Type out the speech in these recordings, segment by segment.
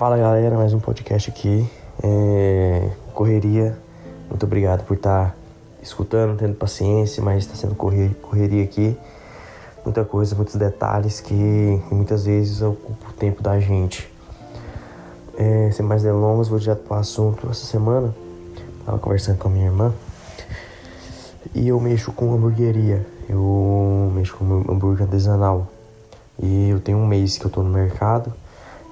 Fala galera, mais um podcast aqui. É... Correria. Muito obrigado por estar tá escutando, tendo paciência, mas está sendo correria aqui. Muita coisa, muitos detalhes que muitas vezes ocupam o tempo da gente. É, sem mais delongas, vou direto para o assunto. Essa semana, estava conversando com a minha irmã e eu mexo com hamburgueria. Eu mexo com hambúrguer artesanal. E eu tenho um mês que eu tô no mercado.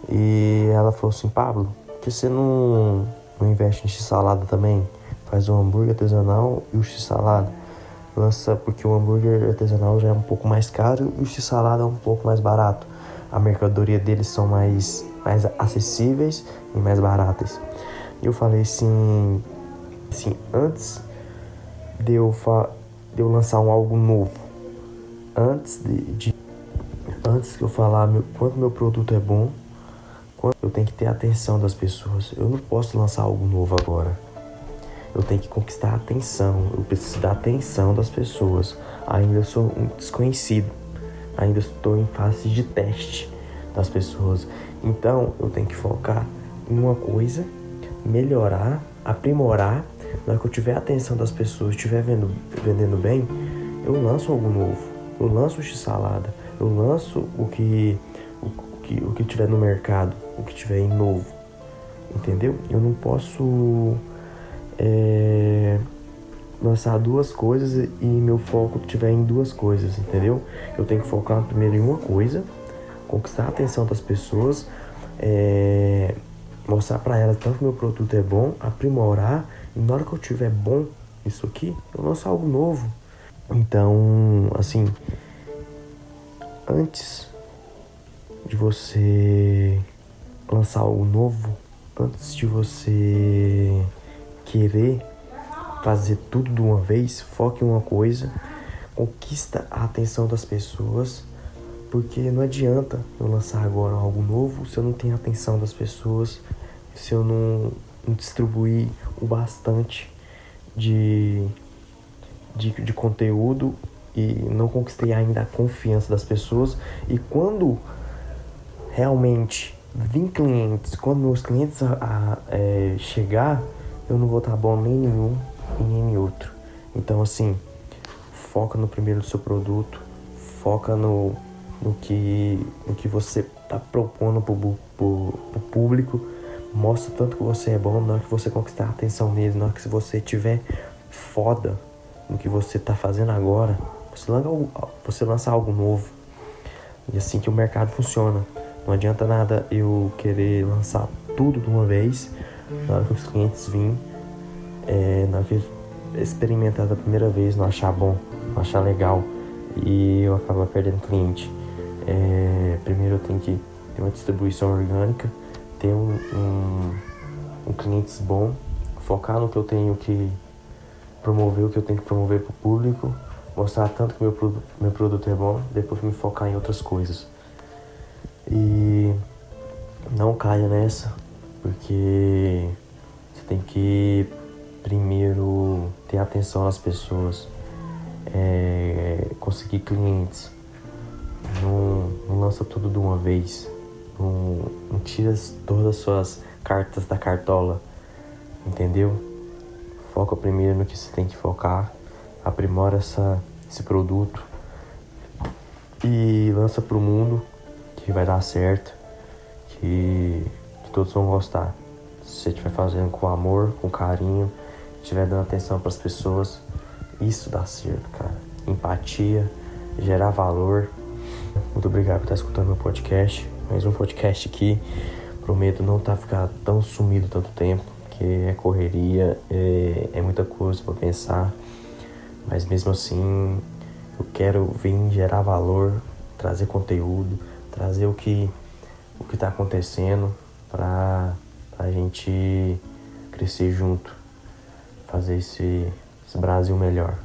E ela falou assim, Pablo, por que você não, não investe em x-salada também? Faz o um hambúrguer artesanal e o x-salada. Lança porque o hambúrguer artesanal já é um pouco mais caro e o x-salada é um pouco mais barato. A mercadoria deles são mais, mais acessíveis e mais baratas. E eu falei assim, assim antes de eu, de eu lançar um algo novo, antes de, de antes que eu falar meu, quanto meu produto é bom, eu tenho que ter a atenção das pessoas. Eu não posso lançar algo novo agora. Eu tenho que conquistar a atenção. Eu preciso da atenção das pessoas. Ainda sou um desconhecido. Ainda estou em fase de teste das pessoas. Então eu tenho que focar em uma coisa, melhorar, aprimorar. Na hora que eu tiver a atenção das pessoas, estiver vendo, vendendo bem, eu lanço algo novo. Eu lanço x-salada eu lanço o que, o, que, o que tiver no mercado, o que tiver em novo, entendeu? Eu não posso é, lançar duas coisas e meu foco tiver em duas coisas, entendeu? Eu tenho que focar primeiro em uma coisa, conquistar a atenção das pessoas, é, mostrar para elas tanto que meu produto é bom, aprimorar e na hora que eu tiver bom isso aqui, eu lanço algo novo. Então, assim, antes de você lançar algo novo, antes de você querer fazer tudo de uma vez, foque em uma coisa, conquista a atenção das pessoas, porque não adianta eu lançar agora algo novo se eu não tenho a atenção das pessoas, se eu não, não distribuir o bastante de, de, de conteúdo e não conquistei ainda a confiança das pessoas. E quando realmente vim clientes, quando meus clientes a, a é, chegar, eu não vou estar bom nem nenhum e nem outro. Então assim, foca no primeiro do seu produto, foca no, no, que, no que você está propondo para o público, mostra tanto que você é bom, na hora que você conquistar a atenção deles, na hora que você tiver foda no que você está fazendo agora, você lança, você lança algo novo. E assim que o mercado funciona. Não adianta nada eu querer lançar tudo de uma vez. Na hora que os clientes vêm, é, na hora que experimentar da primeira vez, não achar bom, não achar legal. E eu acabo perdendo cliente. É, primeiro eu tenho que ter uma distribuição orgânica, ter um, um, um clientes bom, focar no que eu tenho que promover, o que eu tenho que promover para o público mostrar tanto que meu, meu produto é bom, depois me focar em outras coisas. E não caia nessa, porque você tem que primeiro ter atenção às pessoas, é, conseguir clientes. Não, não, lança tudo de uma vez. Não, não tira todas as suas cartas da cartola, entendeu? Foca primeiro no que você tem que focar aprimora essa, esse produto e lança para o mundo que vai dar certo, que, que todos vão gostar. Se você estiver fazendo com amor, com carinho, estiver dando atenção para as pessoas, isso dá certo, cara. Empatia, gerar valor. Muito obrigado por estar escutando meu podcast. Mais um podcast aqui. Prometo não tá ficar tão sumido tanto tempo, que é correria, é, é muita coisa para pensar. Mas mesmo assim, eu quero vir gerar valor, trazer conteúdo, trazer o que o que está acontecendo para a gente crescer junto, fazer esse, esse Brasil melhor.